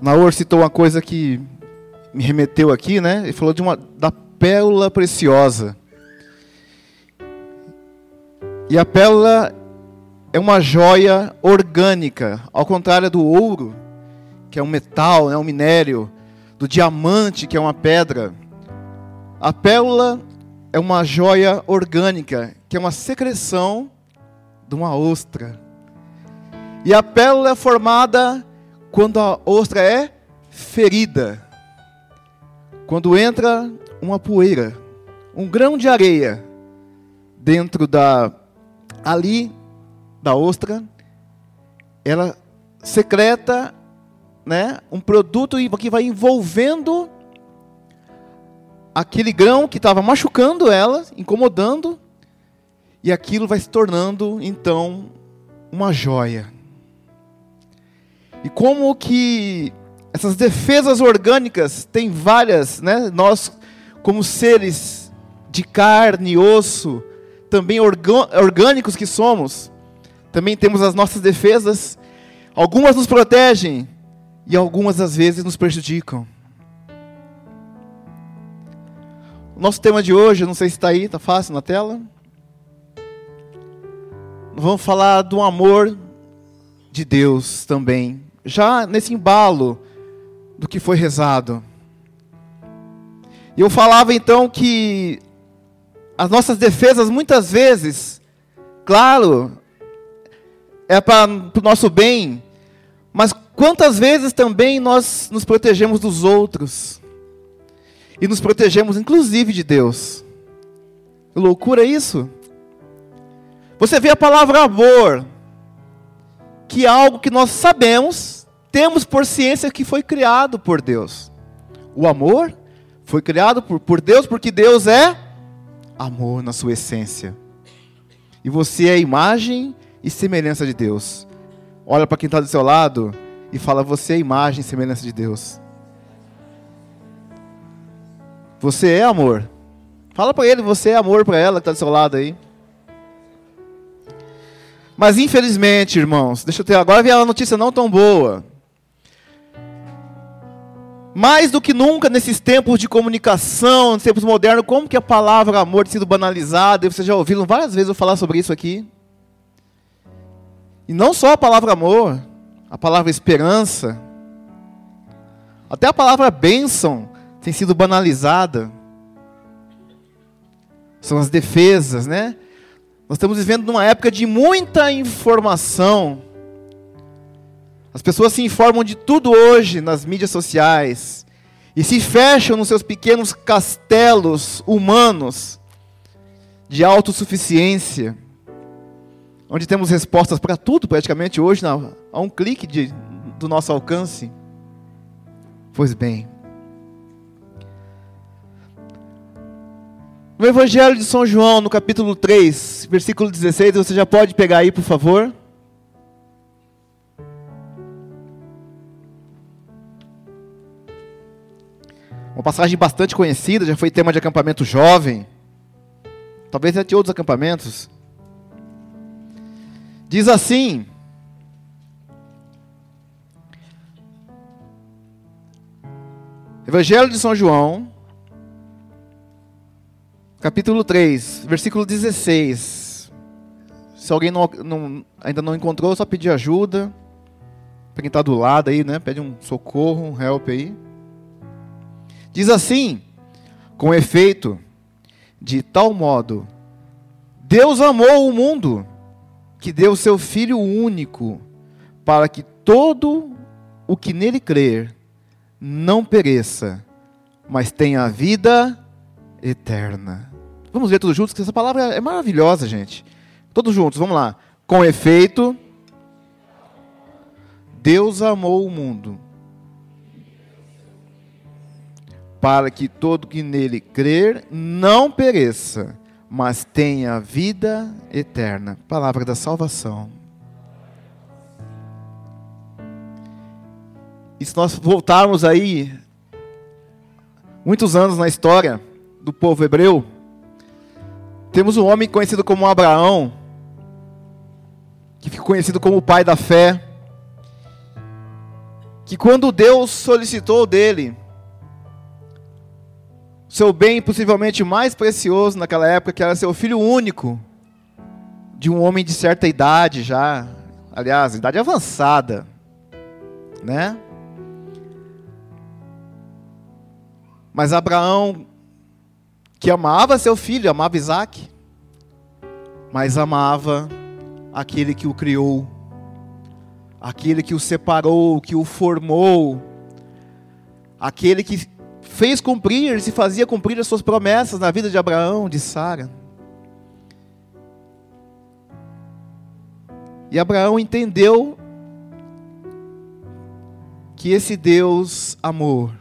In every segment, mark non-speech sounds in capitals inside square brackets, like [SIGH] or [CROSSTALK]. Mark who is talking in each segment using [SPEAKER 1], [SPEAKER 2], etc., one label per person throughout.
[SPEAKER 1] Naor citou uma coisa que me remeteu aqui, né? Ele falou de uma da pérola preciosa. E a pérola é uma joia orgânica, ao contrário do ouro, que é um metal, é né, um minério, do diamante, que é uma pedra. A pérola é uma joia orgânica, que é uma secreção de uma ostra. E a pérola é formada quando a ostra é ferida. Quando entra uma poeira, um grão de areia dentro da ali da ostra, ela secreta, né, um produto que vai envolvendo aquele grão que estava machucando ela, incomodando, e aquilo vai se tornando então uma joia. E como que essas defesas orgânicas têm várias, né? Nós como seres de carne e osso, também orgânicos que somos, também temos as nossas defesas. Algumas nos protegem e algumas às vezes nos prejudicam. Nosso tema de hoje, não sei se está aí, está fácil na tela. Vamos falar do amor de Deus também. Já nesse embalo do que foi rezado. E eu falava então que as nossas defesas muitas vezes, claro, é para o nosso bem, mas quantas vezes também nós nos protegemos dos outros e nos protegemos inclusive de Deus? Que loucura isso? Você vê a palavra amor, que é algo que nós sabemos, temos por ciência que foi criado por Deus. O amor foi criado por, por Deus porque Deus é amor na sua essência. E você é imagem e semelhança de Deus. Olha para quem está do seu lado e fala: Você é imagem e semelhança de Deus. Você é amor. Fala para ele: Você é amor para ela que está do seu lado aí. Mas infelizmente, irmãos, deixa eu ter agora ver uma notícia não tão boa. Mais do que nunca nesses tempos de comunicação, nesses tempos modernos, como que a palavra amor tem sido banalizada? Vocês já ouviram várias vezes eu falar sobre isso aqui. E não só a palavra amor, a palavra esperança, até a palavra bênção tem sido banalizada. São as defesas, né? Nós estamos vivendo numa época de muita informação as pessoas se informam de tudo hoje nas mídias sociais e se fecham nos seus pequenos castelos humanos de autossuficiência, onde temos respostas para tudo praticamente hoje a um clique de, do nosso alcance. Pois bem, no Evangelho de São João, no capítulo 3, versículo 16, você já pode pegar aí, por favor. Uma passagem bastante conhecida, já foi tema de acampamento jovem. Talvez até outros acampamentos. Diz assim: Evangelho de São João, capítulo 3, versículo 16. Se alguém não, não, ainda não encontrou, só pedir ajuda. Para quem está do lado aí, né? Pede um socorro, um help aí. Diz assim: com efeito, de tal modo, Deus amou o mundo, que deu seu Filho único, para que todo o que nele crer não pereça, mas tenha a vida eterna. Vamos ver todos juntos, que essa palavra é maravilhosa, gente. Todos juntos, vamos lá. Com efeito, Deus amou o mundo para que todo que nele crer não pereça, mas tenha vida eterna. Palavra da salvação. E se nós voltarmos aí, muitos anos na história do povo hebreu, temos um homem conhecido como Abraão, que ficou conhecido como o pai da fé, que quando Deus solicitou dele seu bem possivelmente mais precioso naquela época, que era seu filho único, de um homem de certa idade já, aliás, idade avançada, né? Mas Abraão, que amava seu filho, amava Isaac, mas amava aquele que o criou, aquele que o separou, que o formou, aquele que fez cumprir, se fazia cumprir as suas promessas na vida de Abraão, de Sara. E Abraão entendeu que esse Deus amor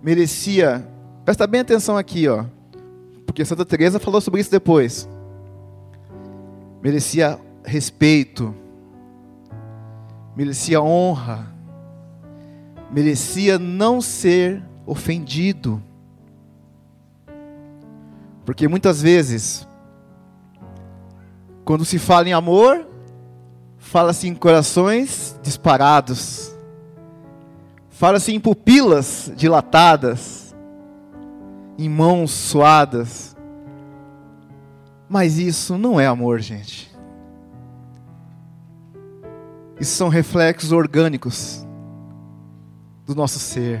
[SPEAKER 1] merecia, presta bem atenção aqui, ó, porque Santa Teresa falou sobre isso depois. Merecia respeito, merecia honra, merecia não ser ofendido. Porque muitas vezes, quando se fala em amor, fala-se em corações disparados, fala-se em pupilas dilatadas, em mãos suadas. Mas isso não é amor, gente. Isso são reflexos orgânicos do nosso ser.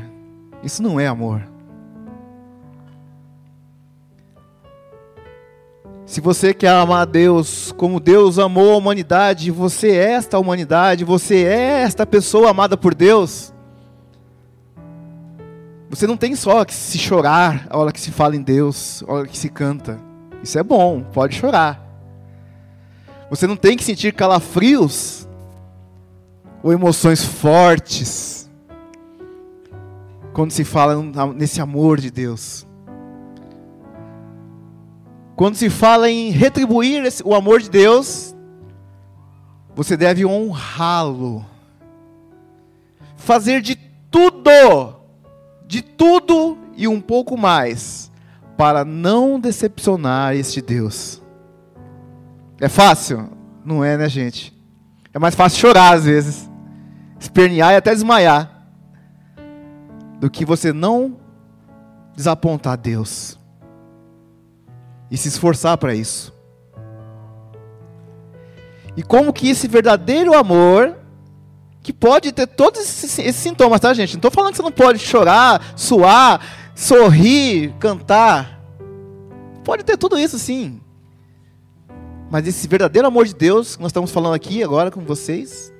[SPEAKER 1] Isso não é amor. Se você quer amar Deus como Deus amou a humanidade, você é esta humanidade, você é esta pessoa amada por Deus. Você não tem só que se chorar a hora que se fala em Deus, a hora que se canta. Isso é bom, pode chorar. Você não tem que sentir calafrios ou emoções fortes quando se fala nesse amor de Deus. Quando se fala em retribuir esse, o amor de Deus, você deve honrá-lo. Fazer de tudo, de tudo e um pouco mais, para não decepcionar este Deus. É fácil? Não é, né, gente? É mais fácil chorar às vezes, espernear e até desmaiar do que você não desapontar Deus e se esforçar para isso. E como que esse verdadeiro amor, que pode ter todos esses, esses sintomas, tá, gente? Não estou falando que você não pode chorar, suar, sorrir, cantar. Pode ter tudo isso sim. Mas esse verdadeiro amor de Deus, que nós estamos falando aqui agora com vocês,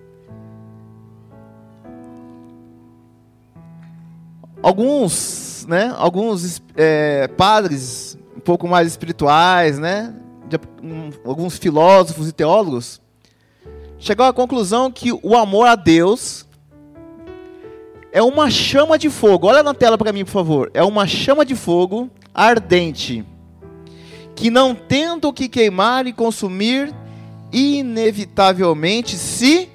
[SPEAKER 1] alguns, né, alguns é, padres um pouco mais espirituais, né, de, um, alguns filósofos e teólogos, chegaram à conclusão que o amor a Deus é uma chama de fogo. Olha na tela para mim, por favor. É uma chama de fogo ardente, que não tendo que queimar e consumir, inevitavelmente se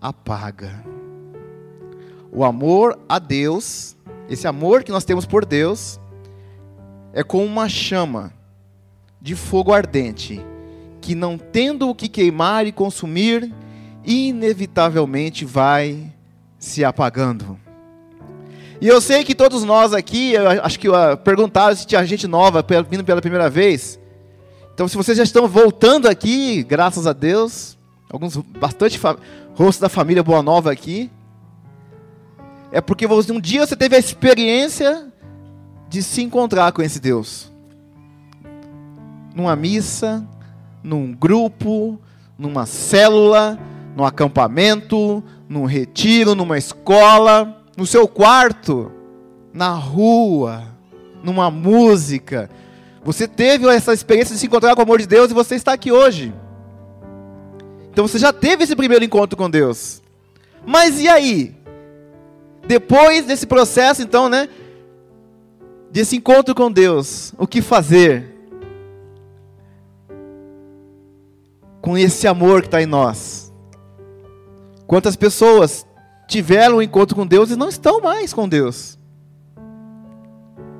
[SPEAKER 1] apaga. O amor a Deus esse amor que nós temos por Deus é como uma chama de fogo ardente, que não tendo o que queimar e consumir, inevitavelmente vai se apagando. E eu sei que todos nós aqui, acho que perguntaram se tinha gente nova vindo pela primeira vez. Então, se vocês já estão voltando aqui, graças a Deus, alguns bastante rostos da família Boa Nova aqui, é porque um dia você teve a experiência de se encontrar com esse Deus. Numa missa, num grupo, numa célula, num acampamento, num retiro, numa escola, no seu quarto, na rua, numa música. Você teve essa experiência de se encontrar com o amor de Deus e você está aqui hoje. Então você já teve esse primeiro encontro com Deus. Mas e aí? Depois desse processo, então, né? Desse encontro com Deus, o que fazer com esse amor que está em nós? Quantas pessoas tiveram um encontro com Deus e não estão mais com Deus?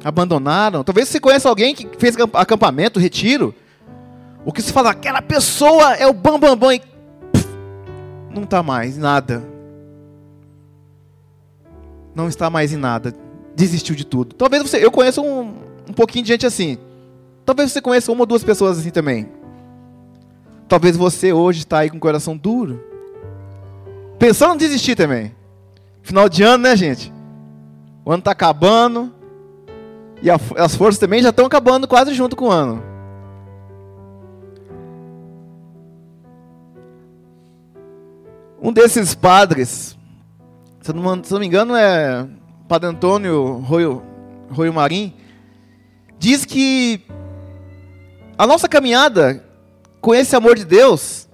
[SPEAKER 1] Abandonaram. Talvez você conheça alguém que fez acampamento, retiro. O que se fala, aquela pessoa é o bambambam bam, bam, e pff, não está mais, nada não está mais em nada, desistiu de tudo. Talvez você, eu conheço um, um pouquinho de gente assim. Talvez você conheça uma ou duas pessoas assim também. Talvez você hoje está aí com o coração duro, pensando em desistir também. Final de ano, né, gente? O ano está acabando e a, as forças também já estão acabando quase junto com o ano. Um desses padres, se não, se não me engano, é Padre Antônio Roio, Roio Marim, diz que a nossa caminhada com esse amor de Deus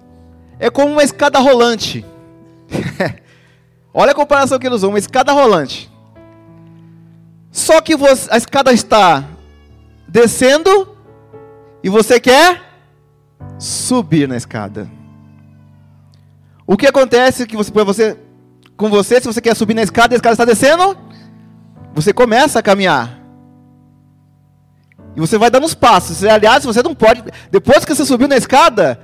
[SPEAKER 1] é como uma escada rolante. [LAUGHS] Olha a comparação que ele usou, uma escada rolante. Só que você, a escada está descendo e você quer subir na escada. O que acontece que você, você, com você, se você quer subir na escada e a escada está descendo, você começa a caminhar. E você vai dando os passos. Aliás, você não pode. Depois que você subiu na escada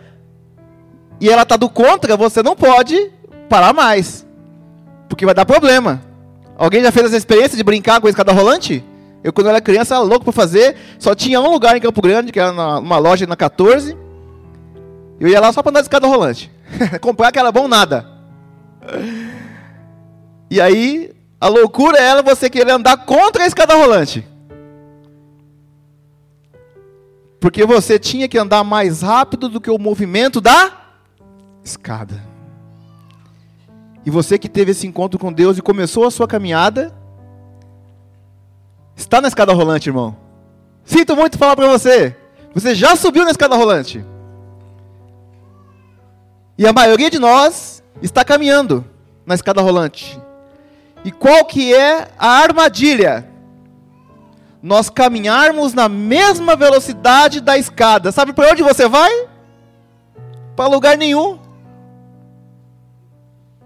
[SPEAKER 1] e ela está do contra, você não pode parar mais. Porque vai dar problema. Alguém já fez essa experiência de brincar com a escada rolante? Eu, quando era criança, era louco para fazer. Só tinha um lugar em Campo Grande, que era numa loja na 14. Eu ia lá só para andar de escada rolante. [LAUGHS] Comprar que era bom nada. E aí, a loucura era você querer andar contra a escada rolante. Porque você tinha que andar mais rápido do que o movimento da escada. E você que teve esse encontro com Deus e começou a sua caminhada, está na escada rolante, irmão. Sinto muito falar para você. Você já subiu na escada rolante. E a maioria de nós está caminhando na escada rolante. E qual que é a armadilha? Nós caminharmos na mesma velocidade da escada. Sabe para onde você vai? Para lugar nenhum.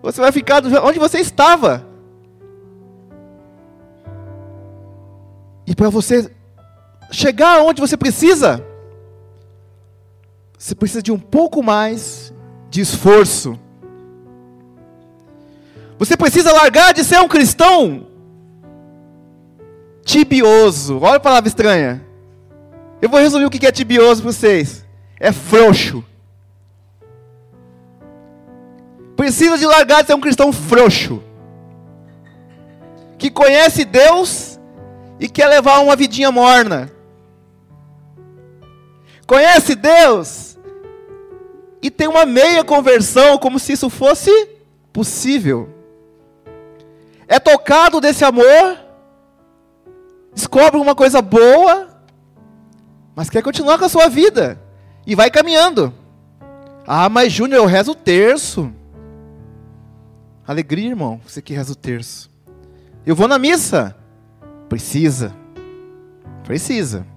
[SPEAKER 1] Você vai ficar onde você estava. E para você chegar onde você precisa, você precisa de um pouco mais de esforço. Você precisa largar de ser um cristão tibioso. Olha a palavra estranha. Eu vou resumir o que é tibioso para vocês. É frouxo. Precisa de largar de ser um cristão frouxo. Que conhece Deus e quer levar uma vidinha morna. Conhece Deus e tem uma meia conversão, como se isso fosse possível. É tocado desse amor, descobre uma coisa boa, mas quer continuar com a sua vida e vai caminhando. Ah, mas Júnior, eu rezo o terço. Alegria, irmão, você que reza o terço. Eu vou na missa. Precisa. Precisa.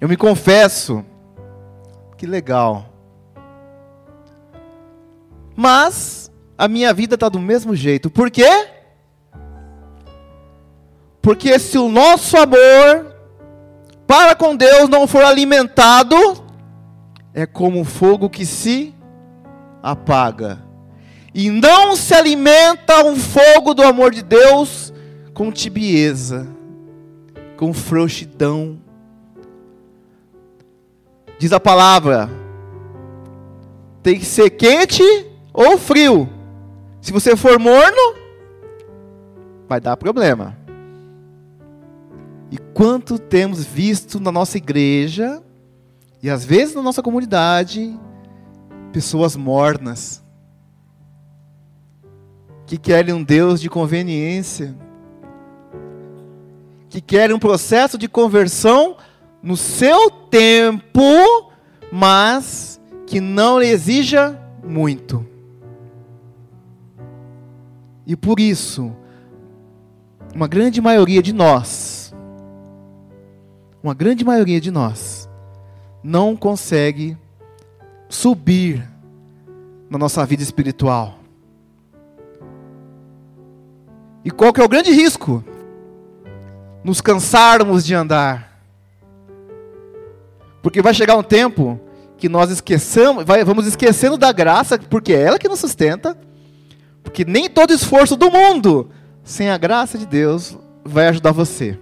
[SPEAKER 1] Eu me confesso. Que legal. Mas a minha vida está do mesmo jeito. Por quê? Porque se o nosso amor para com Deus não for alimentado, é como um fogo que se apaga. E não se alimenta um fogo do amor de Deus com tibieza, com frouxidão. Diz a palavra: tem que ser quente ou frio. Se você for morno, vai dar problema. E quanto temos visto na nossa igreja, e às vezes na nossa comunidade, pessoas mornas, que querem um Deus de conveniência, que querem um processo de conversão no seu tempo, mas que não lhe exija muito. E por isso, uma grande maioria de nós, uma grande maioria de nós, não consegue subir na nossa vida espiritual. E qual que é o grande risco? Nos cansarmos de andar. Porque vai chegar um tempo que nós esqueçamos, vai, vamos esquecendo da graça, porque é ela que nos sustenta porque nem todo esforço do mundo sem a graça de Deus, vai ajudar você.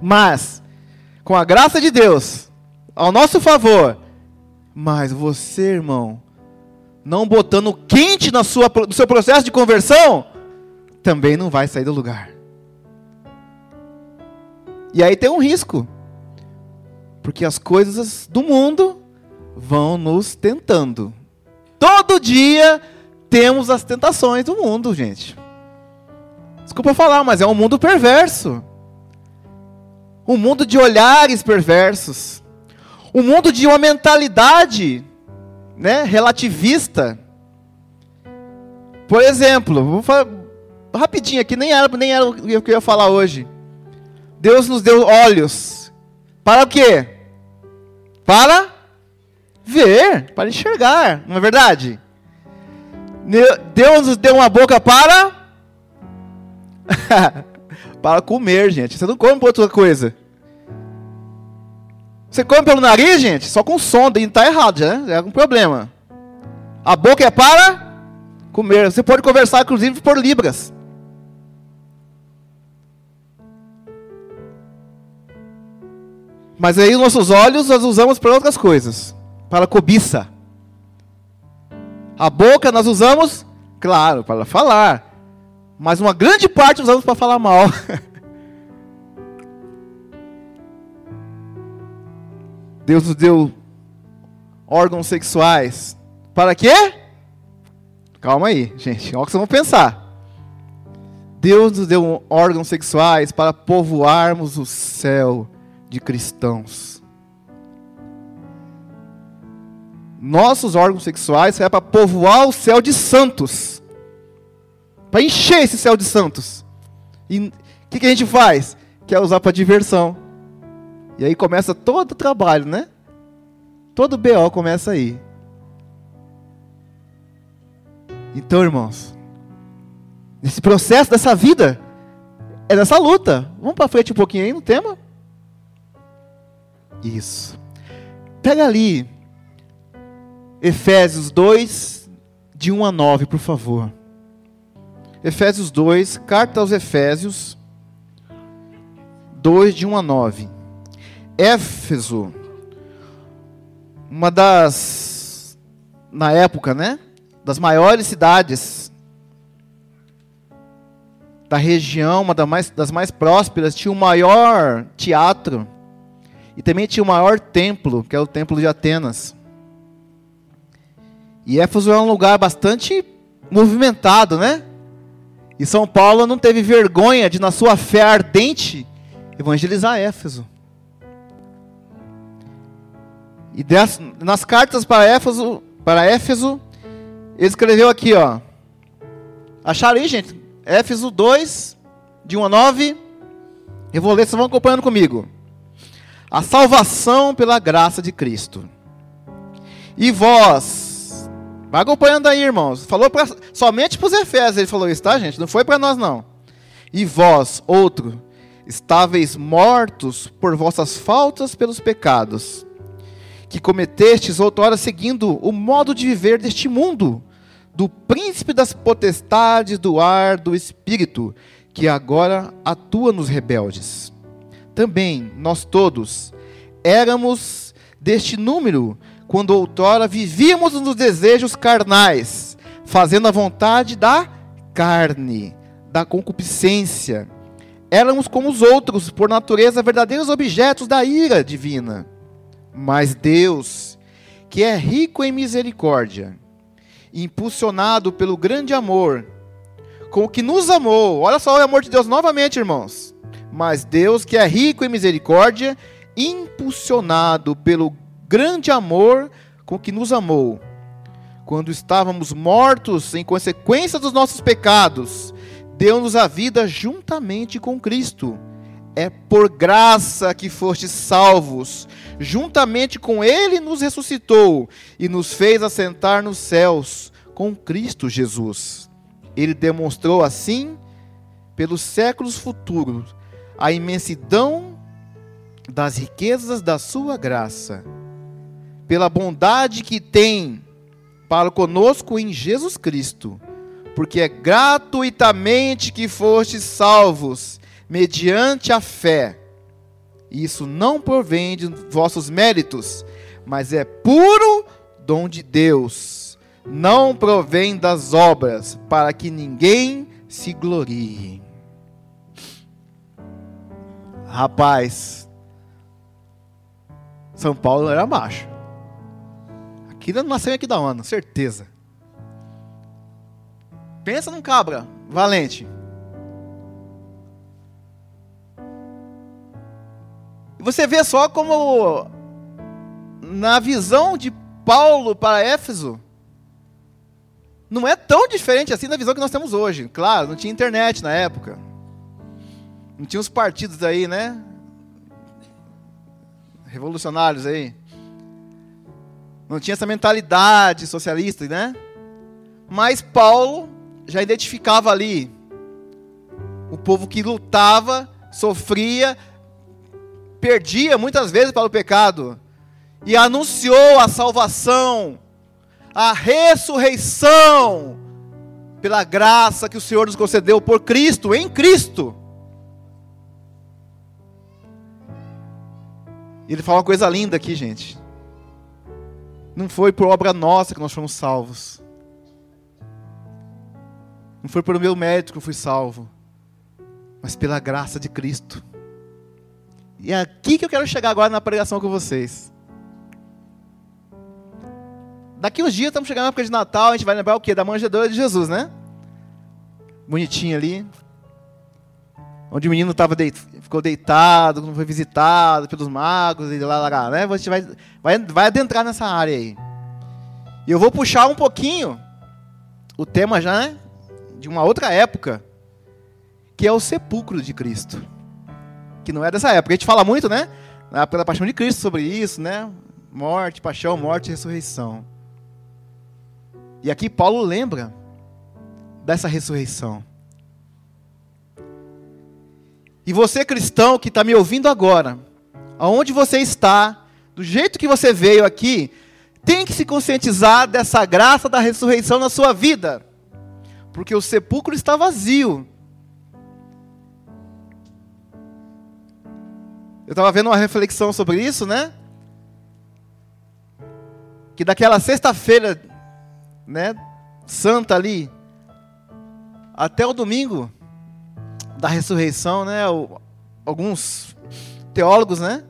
[SPEAKER 1] Mas, com a graça de Deus, ao nosso favor, mas você, irmão, não botando quente na sua, no seu processo de conversão, também não vai sair do lugar. E aí tem um risco. Porque as coisas do mundo vão nos tentando. Todo dia temos as tentações do mundo, gente. Desculpa falar, mas é um mundo perverso. Um mundo de olhares perversos. Um mundo de uma mentalidade né, relativista. Por exemplo, vou falar rapidinho aqui, nem era, nem era o que eu ia falar hoje. Deus nos deu olhos. Para o quê? Para ver, para enxergar, não é verdade? Deus nos deu uma boca para [LAUGHS] [LAUGHS] para comer, gente. Você não come por outra coisa. Você come pelo nariz, gente? Só com som, e tá errado, né? É um problema. A boca é para comer. Você pode conversar, inclusive, por libras. Mas aí os nossos olhos nós usamos para outras coisas. Para cobiça. A boca nós usamos, claro, para falar. Mas uma grande parte usamos para falar mal. [LAUGHS] Deus nos deu órgãos sexuais. Para quê? Calma aí, gente. Olha o que vocês vão pensar. Deus nos deu órgãos sexuais para povoarmos o céu de cristãos. Nossos órgãos sexuais é para povoar o céu de santos. Para encher esse céu de santos. E o que, que a gente faz? Quer usar para diversão. E aí começa todo o trabalho, né? Todo BO começa aí. Então, irmãos, nesse processo dessa vida, é nessa luta. Vamos para frente um pouquinho aí no tema? Isso. Pega ali Efésios 2, de 1 a 9, por favor. Efésios 2, carta aos Efésios 2, de 1 a 9. Éfeso, uma das, na época, né? Das maiores cidades da região, uma das mais, das mais prósperas, tinha o maior teatro e também tinha o maior templo, que é o templo de Atenas. E Éfeso é um lugar bastante movimentado, né? E São Paulo não teve vergonha de, na sua fé ardente, evangelizar Éfeso. E nas cartas para Éfeso, para Éfeso, ele escreveu aqui, ó. Acharam aí, gente? Éfeso 2, de 1 a 9. Eu vou ler, vocês vão acompanhando comigo a salvação pela graça de Cristo. E vós, vai acompanhando aí, irmãos. Falou pra, somente para os Efésios, ele falou isso, tá, gente? Não foi para nós, não. E vós, outro, estáveis mortos por vossas faltas pelos pecados, que cometestes outrora seguindo o modo de viver deste mundo, do príncipe das potestades do ar do espírito, que agora atua nos rebeldes também nós todos éramos deste número quando outrora vivíamos nos desejos carnais, fazendo a vontade da carne, da concupiscência. Éramos como os outros, por natureza, verdadeiros objetos da ira divina. Mas Deus, que é rico em misericórdia, impulsionado pelo grande amor, com o que nos amou, olha só o amor de Deus novamente, irmãos mas Deus, que é rico em misericórdia, impulsionado pelo grande amor com que nos amou, quando estávamos mortos em consequência dos nossos pecados, deu-nos a vida juntamente com Cristo. É por graça que fostes salvos. Juntamente com Ele nos ressuscitou e nos fez assentar nos céus com Cristo Jesus. Ele demonstrou assim, pelos séculos futuros, a imensidão das riquezas da sua graça, pela bondade que tem para conosco em Jesus Cristo, porque é gratuitamente que fostes salvos, mediante a fé. Isso não provém de vossos méritos, mas é puro dom de Deus. Não provém das obras, para que ninguém se glorie. Rapaz, São Paulo era macho. Aqui não nasceu aqui da Ana, certeza. Pensa num cabra valente. Você vê só como na visão de Paulo para Éfeso não é tão diferente assim da visão que nós temos hoje. Claro, não tinha internet na época. Não tinha os partidos aí, né? Revolucionários aí. Não tinha essa mentalidade socialista, né? Mas Paulo já identificava ali o povo que lutava, sofria, perdia muitas vezes para o pecado e anunciou a salvação, a ressurreição pela graça que o Senhor nos concedeu por Cristo, em Cristo. Ele fala uma coisa linda aqui, gente. Não foi por obra nossa que nós fomos salvos. Não foi por meu mérito que eu fui salvo, mas pela graça de Cristo. E é aqui que eu quero chegar agora na pregação com vocês. Daqui uns dias estamos chegando na época de Natal, a gente vai lembrar o quê? Da manjedoura de Jesus, né? Bonitinho ali. Onde o menino tava deit... ficou deitado, não foi visitado pelos magos e lá, lá, lá, né? Você vai, vai, vai adentrar nessa área aí. E eu vou puxar um pouquinho o tema já, né? De uma outra época, que é o sepulcro de Cristo que não é dessa época. A gente fala muito, né? Na época da paixão de Cristo sobre isso, né? Morte, paixão, morte e ressurreição. E aqui Paulo lembra dessa ressurreição. E você, cristão, que está me ouvindo agora, aonde você está, do jeito que você veio aqui, tem que se conscientizar dessa graça da ressurreição na sua vida. Porque o sepulcro está vazio. Eu estava vendo uma reflexão sobre isso, né? Que daquela sexta-feira, né, santa ali, até o domingo da ressurreição, né, alguns teólogos, né,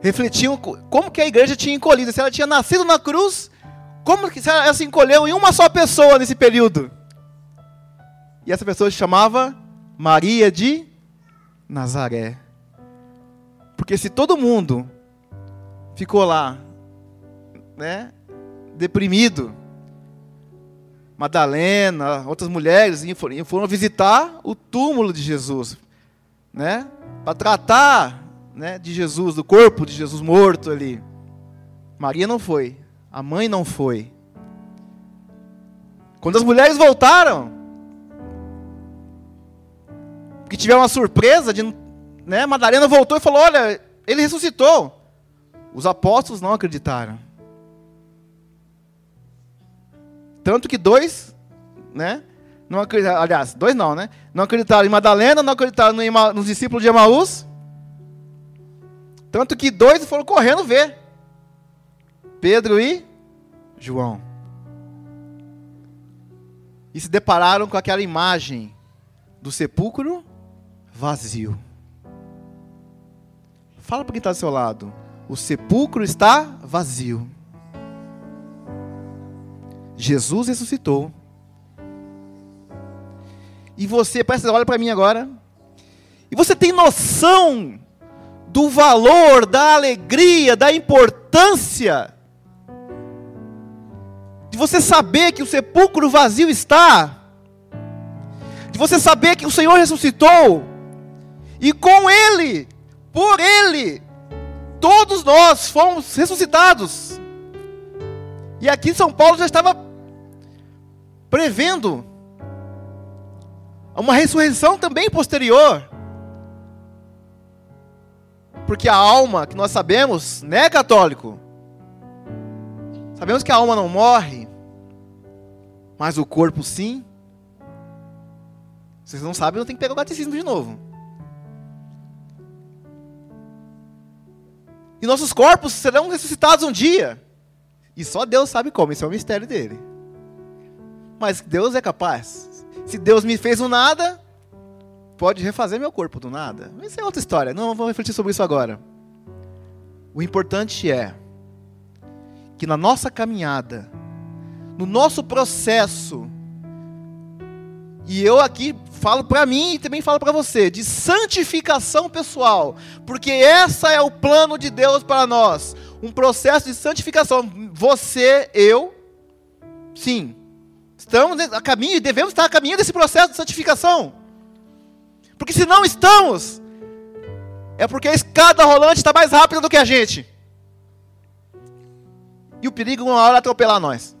[SPEAKER 1] refletiam como que a igreja tinha encolhido, se ela tinha nascido na cruz, como que ela se encolheu em uma só pessoa nesse período. E essa pessoa se chamava Maria de Nazaré. Porque se todo mundo ficou lá, né, deprimido, Madalena, outras mulheres foram visitar o túmulo de Jesus, né, para tratar, né, de Jesus, do corpo de Jesus morto ali. Maria não foi, a mãe não foi. Quando as mulheres voltaram, que tiveram uma surpresa de, né, Madalena voltou e falou: "Olha, ele ressuscitou". Os apóstolos não acreditaram. Tanto que dois, né, não acreditaram, aliás, dois não, né? Não acreditaram em Madalena, não acreditaram nos discípulos de Emaús. Tanto que dois foram correndo ver. Pedro e João. E se depararam com aquela imagem do sepulcro vazio. Fala para quem está do seu lado. O sepulcro está vazio. Jesus ressuscitou. E você, presta, olha para mim agora. E você tem noção do valor, da alegria, da importância de você saber que o sepulcro vazio está, de você saber que o Senhor ressuscitou, e com Ele, por Ele, todos nós fomos ressuscitados. E aqui São Paulo já estava prevendo uma ressurreição também posterior. Porque a alma, que nós sabemos, né, católico? Sabemos que a alma não morre, Mas o corpo sim. Vocês não sabem, eu tenho que pegar o catecismo de novo. E nossos corpos serão ressuscitados um dia. E só Deus sabe como, esse é o mistério dele. Mas Deus é capaz. Se Deus me fez um nada, pode refazer meu corpo do nada. Isso é outra história, não vou refletir sobre isso agora. O importante é que na nossa caminhada, no nosso processo, e eu aqui falo para mim e também falo para você, de santificação pessoal, porque essa é o plano de Deus para nós, um processo de santificação. Você, eu, sim, estamos a caminho, devemos estar a caminho desse processo de santificação. Porque se não estamos, é porque a escada rolante está mais rápida do que a gente. E o perigo uma hora é atropelar nós.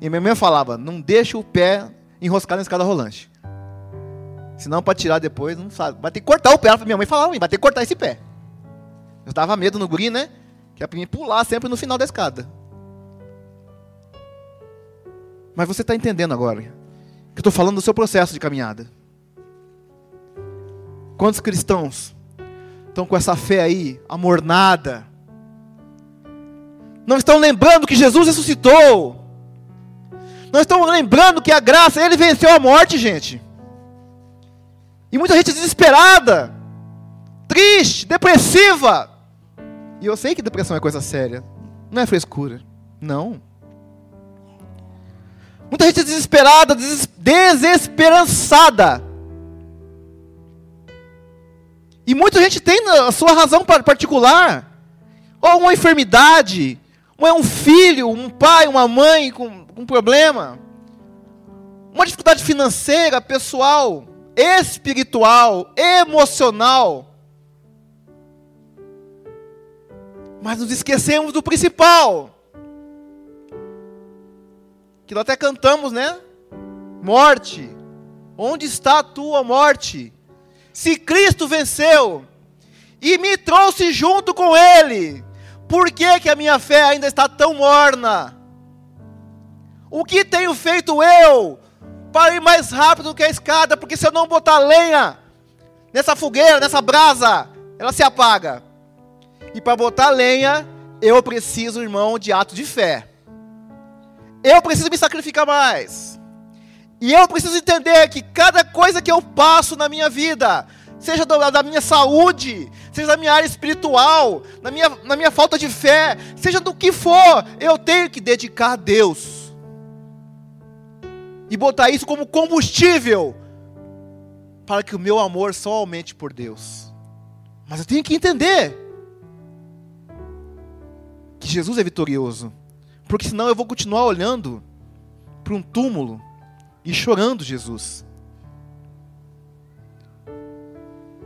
[SPEAKER 1] E minha mãe falava: não deixa o pé enroscar na escada rolante. Senão, para tirar depois, não sabe. Vai ter que cortar o pé. Minha mãe falava: vai ter que cortar esse pé. Eu dava medo no guri, né? Que é para mim pular sempre no final da escada. Mas você está entendendo agora que eu estou falando do seu processo de caminhada. Quantos cristãos estão com essa fé aí, amornada? Não estão lembrando que Jesus ressuscitou. Não estão lembrando que a graça, ele venceu a morte, gente. E muita gente desesperada, triste, depressiva. E eu sei que depressão é coisa séria. Não é frescura. Não. Muita gente desesperada, desesperançada. E muita gente tem a sua razão particular, ou uma enfermidade, ou é um filho, um pai, uma mãe com, com um problema, uma dificuldade financeira, pessoal, espiritual, emocional. Mas nos esquecemos do principal. Que nós até cantamos, né? Morte. Onde está a tua morte? Se Cristo venceu e me trouxe junto com Ele, por que, que a minha fé ainda está tão morna? O que tenho feito eu para ir mais rápido que a escada? Porque se eu não botar lenha nessa fogueira, nessa brasa, ela se apaga. E para botar lenha, eu preciso, irmão, de ato de fé. Eu preciso me sacrificar mais. E eu preciso entender que cada coisa que eu passo na minha vida, seja da, minha saúde, seja da minha área espiritual, na minha, na minha falta de fé, seja do que for, eu tenho que dedicar a Deus. E botar isso como combustível para que o meu amor só aumente por Deus. Mas eu tenho que entender que Jesus é vitorioso, porque senão eu vou continuar olhando para um túmulo e chorando Jesus.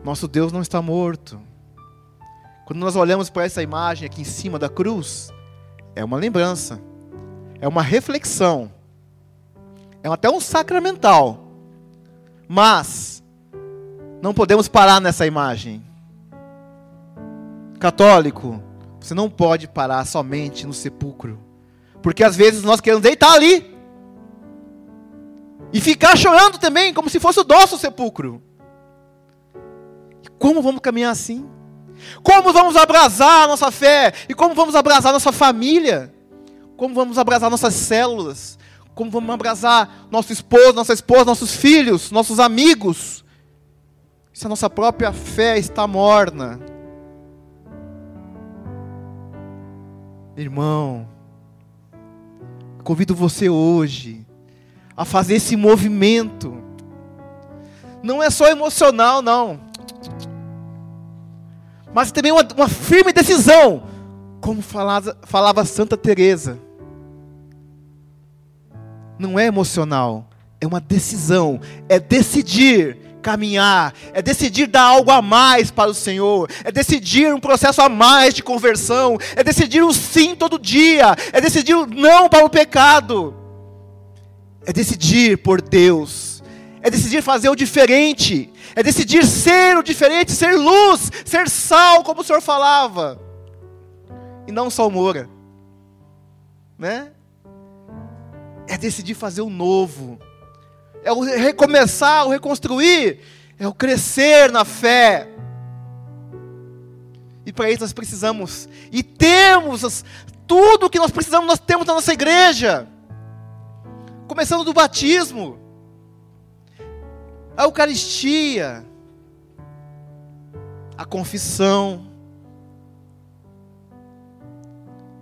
[SPEAKER 1] Nosso Deus não está morto. Quando nós olhamos para essa imagem aqui em cima da cruz, é uma lembrança, é uma reflexão, é até um sacramental. Mas não podemos parar nessa imagem. Católico, você não pode parar somente no sepulcro, porque às vezes nós queremos deitar ali e ficar chorando também, como se fosse o nosso sepulcro. Como vamos caminhar assim? Como vamos abrasar a nossa fé? E como vamos abrasar a nossa família? Como vamos abrasar nossas células? Como vamos abrasar nosso esposo, nossa esposa, nossos filhos, nossos amigos? Se a nossa própria fé está morna. Irmão, convido você hoje a fazer esse movimento. Não é só emocional, não. Mas também uma, uma firme decisão, como falava, falava Santa Teresa. Não é emocional, é uma decisão, é decidir caminhar, é decidir dar algo a mais para o Senhor, é decidir um processo a mais de conversão, é decidir o sim todo dia, é decidir o não para o pecado é decidir por Deus, é decidir fazer o diferente, é decidir ser o diferente, ser luz, ser sal, como o Senhor falava, e não salmoura, né? é decidir fazer o novo, é o recomeçar, o reconstruir, é o crescer na fé. E para isso nós precisamos, e temos tudo o que nós precisamos, nós temos na nossa igreja. Começando do batismo, a Eucaristia, a confissão,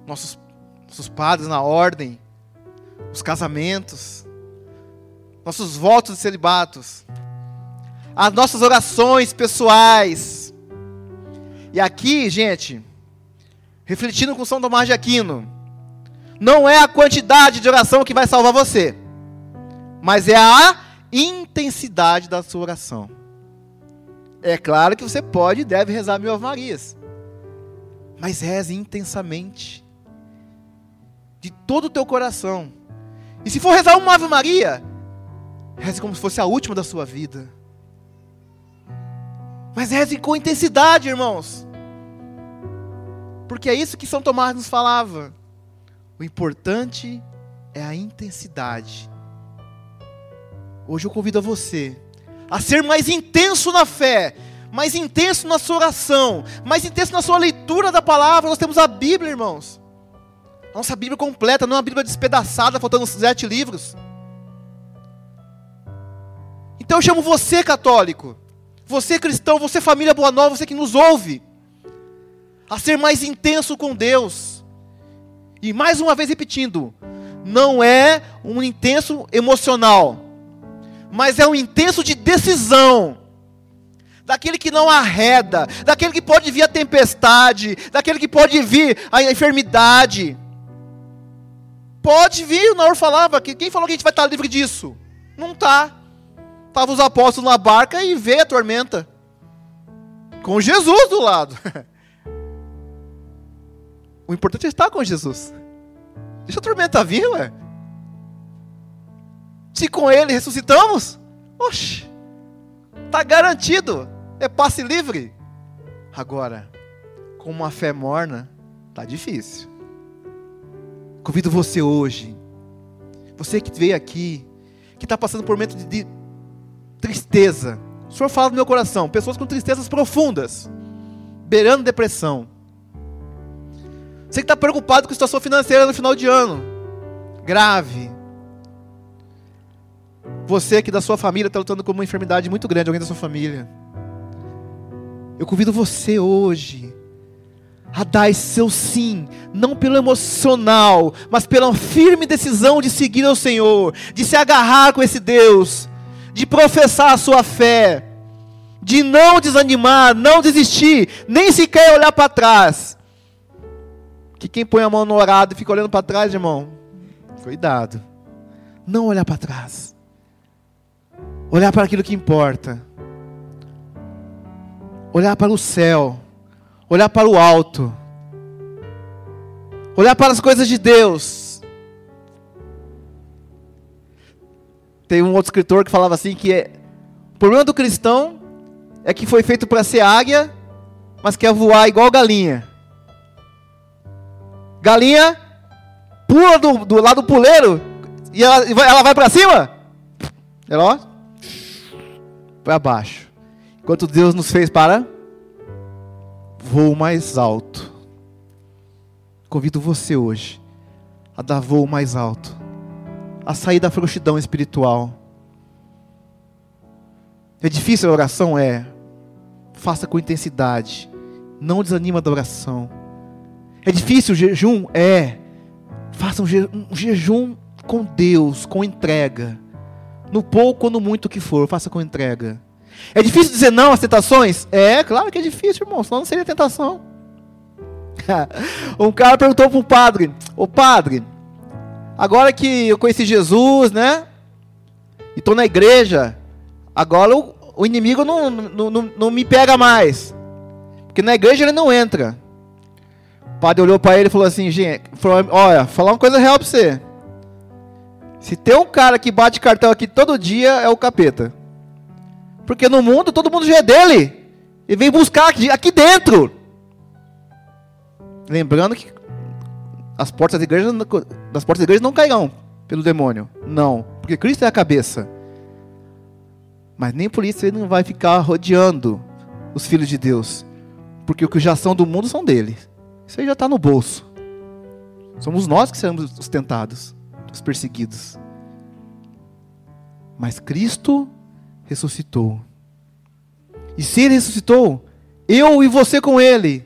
[SPEAKER 1] nossos, nossos padres na ordem, os casamentos, nossos votos de celibatos, as nossas orações pessoais. E aqui, gente, refletindo com São Tomás de Aquino, não é a quantidade de oração que vai salvar você, mas é a intensidade da sua oração. É claro que você pode e deve rezar mil Ave Marias, mas reze intensamente, de todo o teu coração. E se for rezar uma Ave Maria, reze como se fosse a última da sua vida. Mas reze com intensidade, irmãos. Porque é isso que São Tomás nos falava. O importante é a intensidade. Hoje eu convido a você a ser mais intenso na fé, mais intenso na sua oração, mais intenso na sua leitura da palavra. Nós temos a Bíblia, irmãos. Nossa Bíblia completa, não é uma Bíblia despedaçada, faltando sete livros. Então eu chamo você, católico, você cristão, você família Boa Nova, você que nos ouve, a ser mais intenso com Deus. E mais uma vez repetindo, não é um intenso emocional, mas é um intenso de decisão. Daquele que não arreda, daquele que pode vir a tempestade, daquele que pode vir a enfermidade. Pode vir, o Naur falava, que quem falou que a gente vai estar livre disso? Não está. Estavam os apóstolos na barca e veio a tormenta. Com Jesus do lado. [LAUGHS] O importante é estar com Jesus. Deixa a tormenta vir, ué. Se com ele ressuscitamos, oxe, está garantido. É passe livre. Agora, com uma fé morna, tá difícil. Convido você hoje, você que veio aqui, que está passando por um momento de tristeza. O Senhor fala no meu coração, pessoas com tristezas profundas, beirando depressão. Você que está preocupado com a situação financeira no final de ano, grave. Você que da sua família está lutando com uma enfermidade muito grande, alguém da sua família. Eu convido você hoje a dar esse seu sim, não pelo emocional, mas pela firme decisão de seguir ao Senhor, de se agarrar com esse Deus, de professar a sua fé, de não desanimar, não desistir, nem sequer olhar para trás. Que quem põe a mão no orado e fica olhando para trás, irmão, cuidado. Não olhar para trás. Olhar para aquilo que importa. Olhar para o céu. Olhar para o alto. Olhar para as coisas de Deus Tem um outro escritor que falava assim que é, o problema do cristão é que foi feito para ser águia, mas quer voar igual galinha. Galinha pula do, do lado do puleiro e ela, ela vai para cima. Ela ó, para baixo. Enquanto Deus nos fez para voo mais alto. Convido você hoje a dar voo mais alto a sair da frouxidão espiritual. É difícil a oração? É. Faça com intensidade. Não desanima da oração. É difícil o jejum? É. Faça um, je um jejum com Deus, com entrega. No pouco ou no muito que for, faça com entrega. É difícil dizer não às tentações? É, claro que é difícil, irmão, senão não seria tentação. [LAUGHS] um cara perguntou para o padre: Ô padre, Agora que eu conheci Jesus, né? E estou na igreja, agora o, o inimigo não, não, não, não, me pega mais. Porque na igreja ele não entra. O padre olhou para ele e falou assim: gente, falou, olha, falar uma coisa real para você. Se tem um cara que bate cartão aqui todo dia, é o capeta. Porque no mundo todo mundo já é dele. E vem buscar aqui, aqui dentro. Lembrando que as portas da igreja, das portas da igreja não cairão. pelo demônio? Não, porque Cristo é a cabeça. Mas nem por isso ele não vai ficar rodeando os filhos de Deus. Porque o que já são do mundo são dele. Isso aí já está no bolso. Somos nós que seremos os tentados, os perseguidos. Mas Cristo ressuscitou. E se ele ressuscitou, eu e você com ele.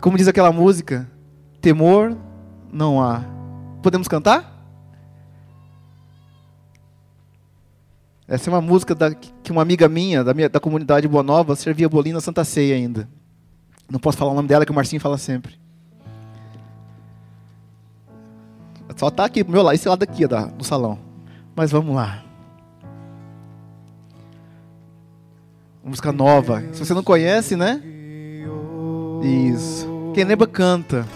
[SPEAKER 1] Como diz aquela música, temor não há. Podemos cantar? Essa é uma música da, que uma amiga minha, da, minha, da comunidade Boa Nova, servia bolinho na Santa Ceia ainda. Não posso falar o nome dela, que o Marcinho fala sempre. Só está aqui meu lado, esse lado aqui da, do salão. Mas vamos lá. Música nova. Se você não conhece, né? Isso. Quem lembra canta.